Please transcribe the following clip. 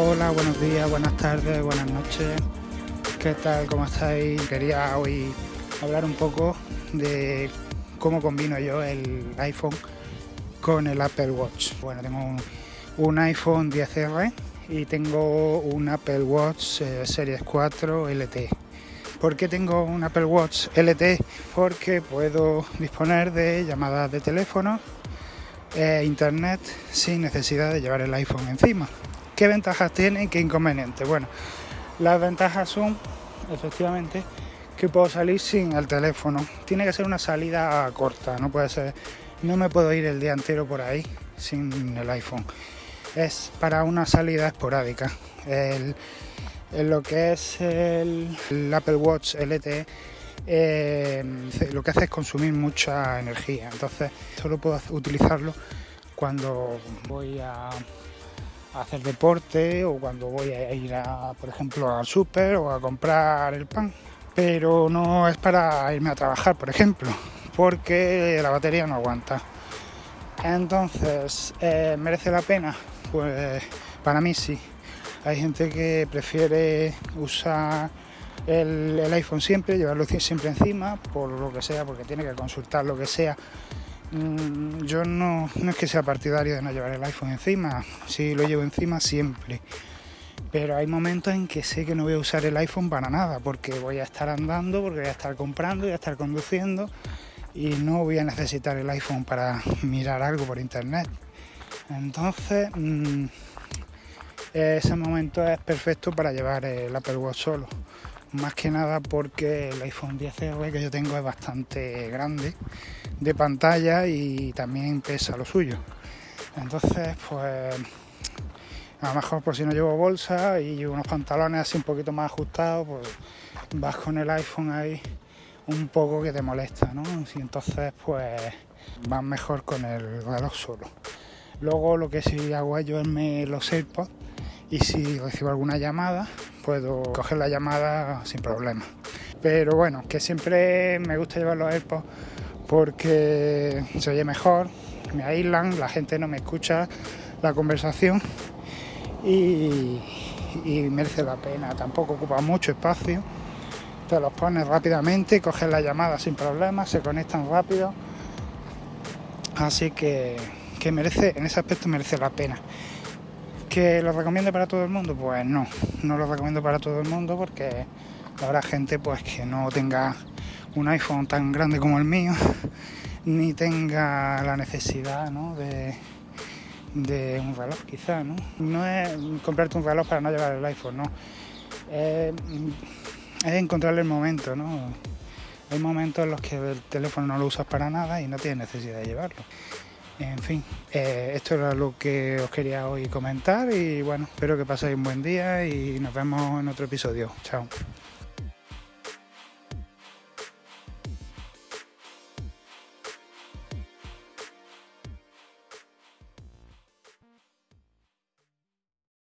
Hola, buenos días, buenas tardes, buenas noches. ¿Qué tal? ¿Cómo estáis? Quería hoy hablar un poco de cómo combino yo el iPhone con el Apple Watch. Bueno, tengo un, iPhone 10R y tengo un Apple Watch eh, Series 4 LTE. ¿Por qué tengo un Apple Watch LTE? Porque puedo disponer de llamadas de teléfono e internet sin necesidad de llevar el iPhone encima. ¿Qué ventajas tiene y qué inconvenientes? Bueno, las ventajas son efectivamente que puedo salir sin el teléfono. Tiene que ser una salida corta, no puede ser, no me puedo ir el día entero por ahí sin el iPhone. Es para una salida esporádica. El, lo que es el, Apple Watch LTE eh, lo que hace es consumir mucha energía. Entonces solo puedo utilizarlo cuando voy a hacer deporte o cuando voy a ir a, por ejemplo, al súper o a comprar el pan. Pero no es para irme a trabajar, por ejemplo, porque la batería no aguanta. Entonces, eh, ¿merece la pena? Pues para mí sí. Hay gente que prefiere usar el, el, iPhone siempre, llevarlo siempre encima, por lo que sea, porque tiene que consultar lo que sea. Mm, yo no, no es que sea partidario de no llevar el iPhone encima, sí lo llevo encima siempre. Pero hay momentos en que sé que no voy a usar el iPhone para nada, porque voy a estar andando, porque voy a estar comprando, voy a estar conduciendo y no voy a necesitar el iPhone para mirar algo por internet. Entonces, mmm, ese momento es perfecto para llevar el Apple Watch solo. Más que nada porque el iPhone 10R que yo tengo es bastante grande de pantalla y también pesa lo suyo. Entonces, pues a lo mejor por si no llevo bolsa y unos pantalones así un poquito más ajustados, pues vas con el iPhone ahí un poco que te molesta, ¿no? Y entonces, pues vas mejor con el reloj solo. Luego lo que sí hago es llevarme los AirPods y si recibo alguna llamada puedo coger la llamada sin problema. Pero bueno, que siempre me gusta llevar los AirPods porque se oye mejor, me aíslan, la gente no me escucha la conversación y, y merece la pena. Tampoco ocupa mucho espacio, te los pones rápidamente, coges la llamada sin problemas, se conectan rápido. Así que, que merece, en ese aspecto merece la pena. ¿Que lo recomiendo para todo el mundo? Pues no, no lo recomiendo para todo el mundo porque habrá gente pues que no tenga un iPhone tan grande como el mío, ni tenga la necesidad ¿no? de, un reloj quizá, ¿no? No es comprarte un reloj para no llevar el iPhone, no. Es encontrarle el momento, ¿no? Hay momentos en los que el teléfono no lo usas para nada y no tienes necesidad de llevarlo. En fin, eh, esto era lo que os quería hoy comentar y bueno, espero que paséis un buen día y nos vemos en otro episodio. Chao.